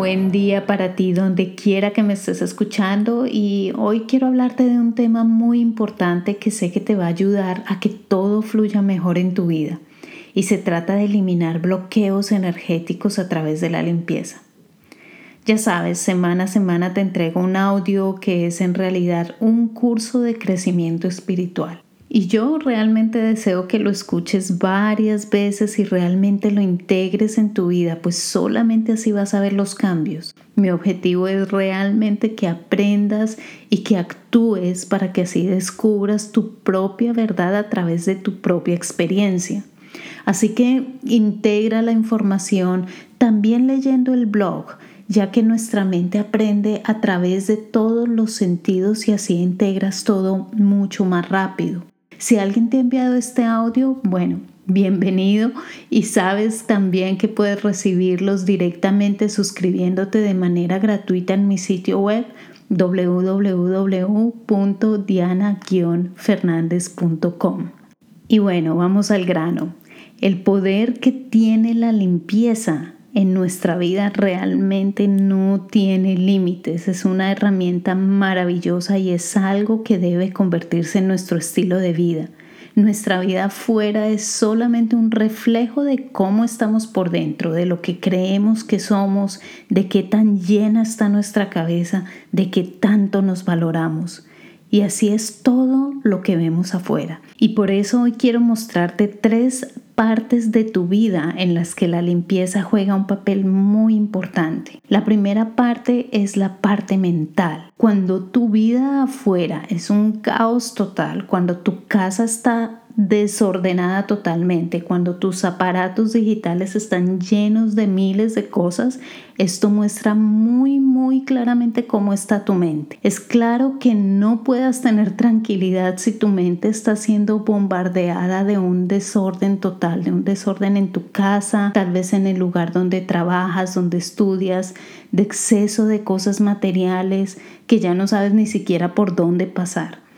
Buen día para ti donde quiera que me estés escuchando y hoy quiero hablarte de un tema muy importante que sé que te va a ayudar a que todo fluya mejor en tu vida y se trata de eliminar bloqueos energéticos a través de la limpieza. Ya sabes, semana a semana te entrego un audio que es en realidad un curso de crecimiento espiritual. Y yo realmente deseo que lo escuches varias veces y realmente lo integres en tu vida, pues solamente así vas a ver los cambios. Mi objetivo es realmente que aprendas y que actúes para que así descubras tu propia verdad a través de tu propia experiencia. Así que integra la información también leyendo el blog, ya que nuestra mente aprende a través de todos los sentidos y así integras todo mucho más rápido. Si alguien te ha enviado este audio, bueno, bienvenido y sabes también que puedes recibirlos directamente suscribiéndote de manera gratuita en mi sitio web www.diana-fernandez.com. Y bueno, vamos al grano. El poder que tiene la limpieza en nuestra vida realmente no tiene límites. Es una herramienta maravillosa y es algo que debe convertirse en nuestro estilo de vida. Nuestra vida afuera es solamente un reflejo de cómo estamos por dentro, de lo que creemos que somos, de qué tan llena está nuestra cabeza, de qué tanto nos valoramos. Y así es todo lo que vemos afuera. Y por eso hoy quiero mostrarte tres partes de tu vida en las que la limpieza juega un papel muy importante. La primera parte es la parte mental. Cuando tu vida afuera es un caos total, cuando tu casa está desordenada totalmente, cuando tus aparatos digitales están llenos de miles de cosas, esto muestra muy, muy claramente cómo está tu mente. Es claro que no puedas tener tranquilidad si tu mente está siendo bombardeada de un desorden total, de un desorden en tu casa, tal vez en el lugar donde trabajas, donde estudias, de exceso de cosas materiales que ya no sabes ni siquiera por dónde pasar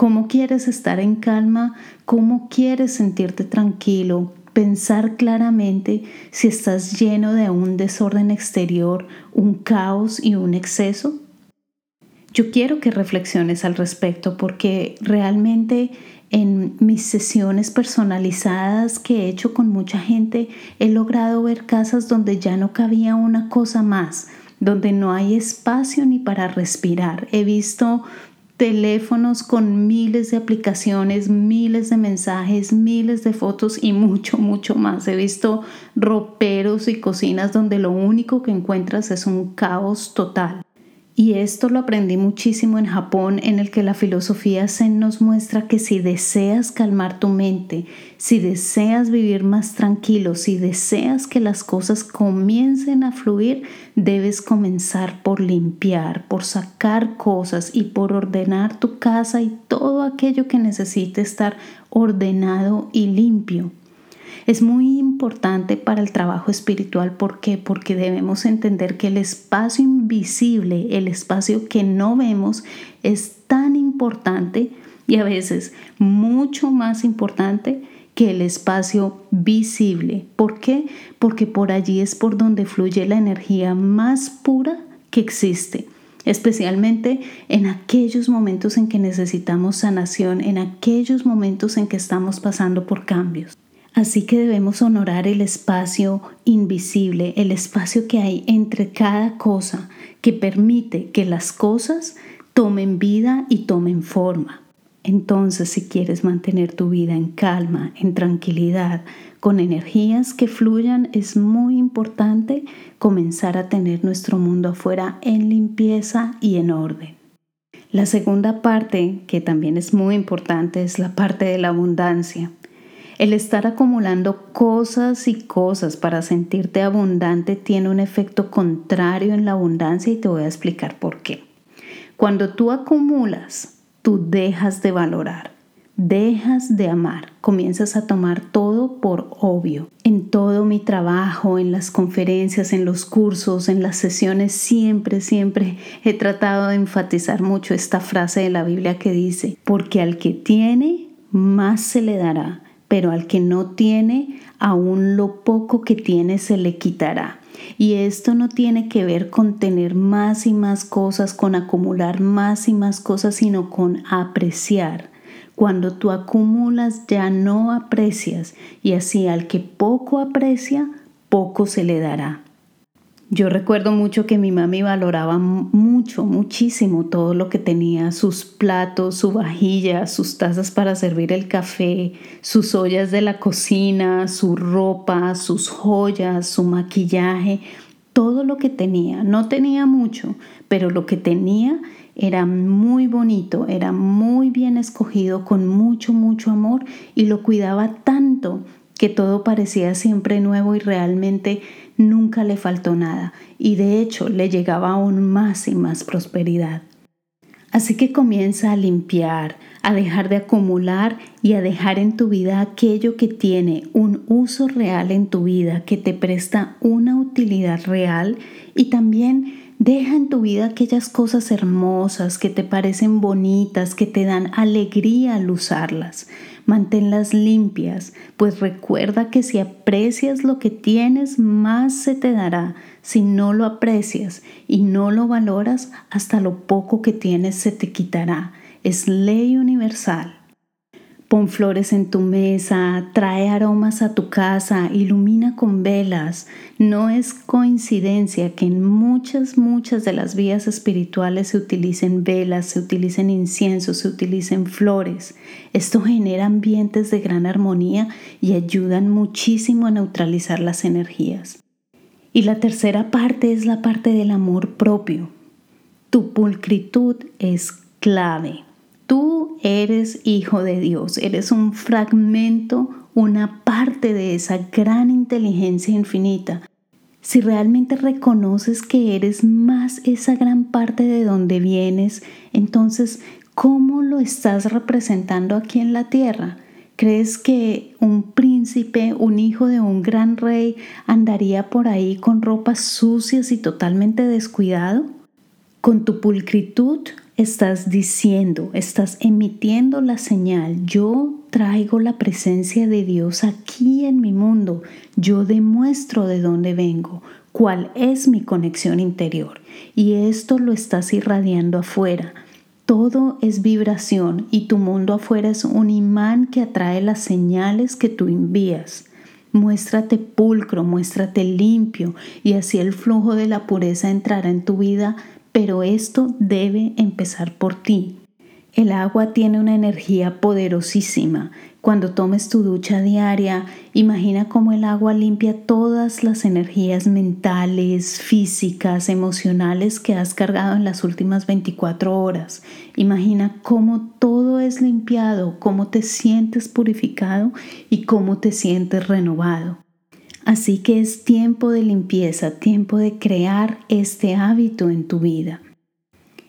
cómo quieres estar en calma, cómo quieres sentirte tranquilo, pensar claramente si estás lleno de un desorden exterior, un caos y un exceso. Yo quiero que reflexiones al respecto porque realmente en mis sesiones personalizadas que he hecho con mucha gente he logrado ver casas donde ya no cabía una cosa más, donde no hay espacio ni para respirar. He visto teléfonos con miles de aplicaciones, miles de mensajes, miles de fotos y mucho, mucho más. He visto roperos y cocinas donde lo único que encuentras es un caos total. Y esto lo aprendí muchísimo en Japón, en el que la filosofía Zen nos muestra que si deseas calmar tu mente, si deseas vivir más tranquilo, si deseas que las cosas comiencen a fluir, debes comenzar por limpiar, por sacar cosas y por ordenar tu casa y todo aquello que necesite estar ordenado y limpio. Es muy importante para el trabajo espiritual. ¿Por qué? Porque debemos entender que el espacio invisible, el espacio que no vemos, es tan importante y a veces mucho más importante que el espacio visible. ¿Por qué? Porque por allí es por donde fluye la energía más pura que existe especialmente en aquellos momentos en que necesitamos sanación, en aquellos momentos en que estamos pasando por cambios. Así que debemos honorar el espacio invisible, el espacio que hay entre cada cosa que permite que las cosas tomen vida y tomen forma. Entonces, si quieres mantener tu vida en calma, en tranquilidad, con energías que fluyan, es muy importante comenzar a tener nuestro mundo afuera en limpieza y en orden. La segunda parte, que también es muy importante, es la parte de la abundancia. El estar acumulando cosas y cosas para sentirte abundante tiene un efecto contrario en la abundancia y te voy a explicar por qué. Cuando tú acumulas tú dejas de valorar, dejas de amar, comienzas a tomar todo por obvio. En todo mi trabajo, en las conferencias, en los cursos, en las sesiones, siempre, siempre he tratado de enfatizar mucho esta frase de la Biblia que dice, porque al que tiene, más se le dará, pero al que no tiene, aún lo poco que tiene se le quitará. Y esto no tiene que ver con tener más y más cosas, con acumular más y más cosas, sino con apreciar. Cuando tú acumulas ya no aprecias y así al que poco aprecia, poco se le dará. Yo recuerdo mucho que mi mami valoraba mucho, muchísimo todo lo que tenía, sus platos, su vajilla, sus tazas para servir el café, sus ollas de la cocina, su ropa, sus joyas, su maquillaje, todo lo que tenía. No tenía mucho, pero lo que tenía era muy bonito, era muy bien escogido, con mucho, mucho amor y lo cuidaba tanto que todo parecía siempre nuevo y realmente nunca le faltó nada y de hecho le llegaba aún más y más prosperidad. Así que comienza a limpiar, a dejar de acumular y a dejar en tu vida aquello que tiene un uso real en tu vida, que te presta una utilidad real y también Deja en tu vida aquellas cosas hermosas que te parecen bonitas, que te dan alegría al usarlas. Manténlas limpias, pues recuerda que si aprecias lo que tienes, más se te dará. Si no lo aprecias y no lo valoras, hasta lo poco que tienes se te quitará. Es ley universal. Pon flores en tu mesa, trae aromas a tu casa, ilumina con velas. No es coincidencia que en muchas, muchas de las vías espirituales se utilicen velas, se utilicen inciensos, se utilicen flores. Esto genera ambientes de gran armonía y ayudan muchísimo a neutralizar las energías. Y la tercera parte es la parte del amor propio. Tu pulcritud es clave. Tú eres hijo de Dios, eres un fragmento, una parte de esa gran inteligencia infinita. Si realmente reconoces que eres más esa gran parte de donde vienes, entonces, ¿cómo lo estás representando aquí en la tierra? ¿Crees que un príncipe, un hijo de un gran rey, andaría por ahí con ropas sucias y totalmente descuidado? Con tu pulcritud estás diciendo, estás emitiendo la señal, yo traigo la presencia de Dios aquí en mi mundo, yo demuestro de dónde vengo, cuál es mi conexión interior y esto lo estás irradiando afuera. Todo es vibración y tu mundo afuera es un imán que atrae las señales que tú envías. Muéstrate pulcro, muéstrate limpio y así el flujo de la pureza entrará en tu vida pero esto debe empezar por ti. El agua tiene una energía poderosísima. Cuando tomes tu ducha diaria, imagina cómo el agua limpia todas las energías mentales, físicas, emocionales que has cargado en las últimas 24 horas. Imagina cómo todo es limpiado, cómo te sientes purificado y cómo te sientes renovado. Así que es tiempo de limpieza, tiempo de crear este hábito en tu vida.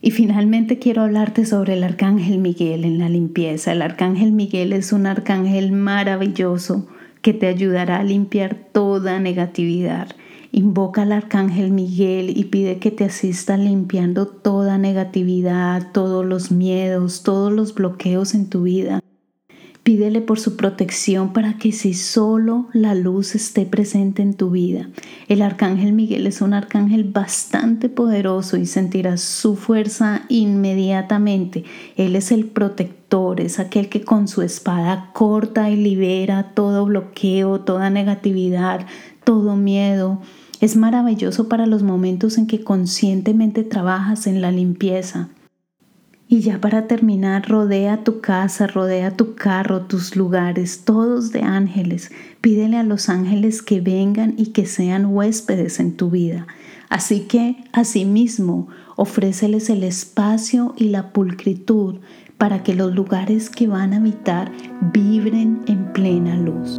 Y finalmente quiero hablarte sobre el arcángel Miguel en la limpieza. El arcángel Miguel es un arcángel maravilloso que te ayudará a limpiar toda negatividad. Invoca al arcángel Miguel y pide que te asista limpiando toda negatividad, todos los miedos, todos los bloqueos en tu vida Pídele por su protección para que si solo la luz esté presente en tu vida. El arcángel Miguel es un arcángel bastante poderoso y sentirás su fuerza inmediatamente. Él es el protector, es aquel que con su espada corta y libera todo bloqueo, toda negatividad, todo miedo. Es maravilloso para los momentos en que conscientemente trabajas en la limpieza. Y ya para terminar, rodea tu casa, rodea tu carro, tus lugares, todos de ángeles. Pídele a los ángeles que vengan y que sean huéspedes en tu vida. Así que, asimismo, ofréceles el espacio y la pulcritud para que los lugares que van a habitar vibren en plena luz.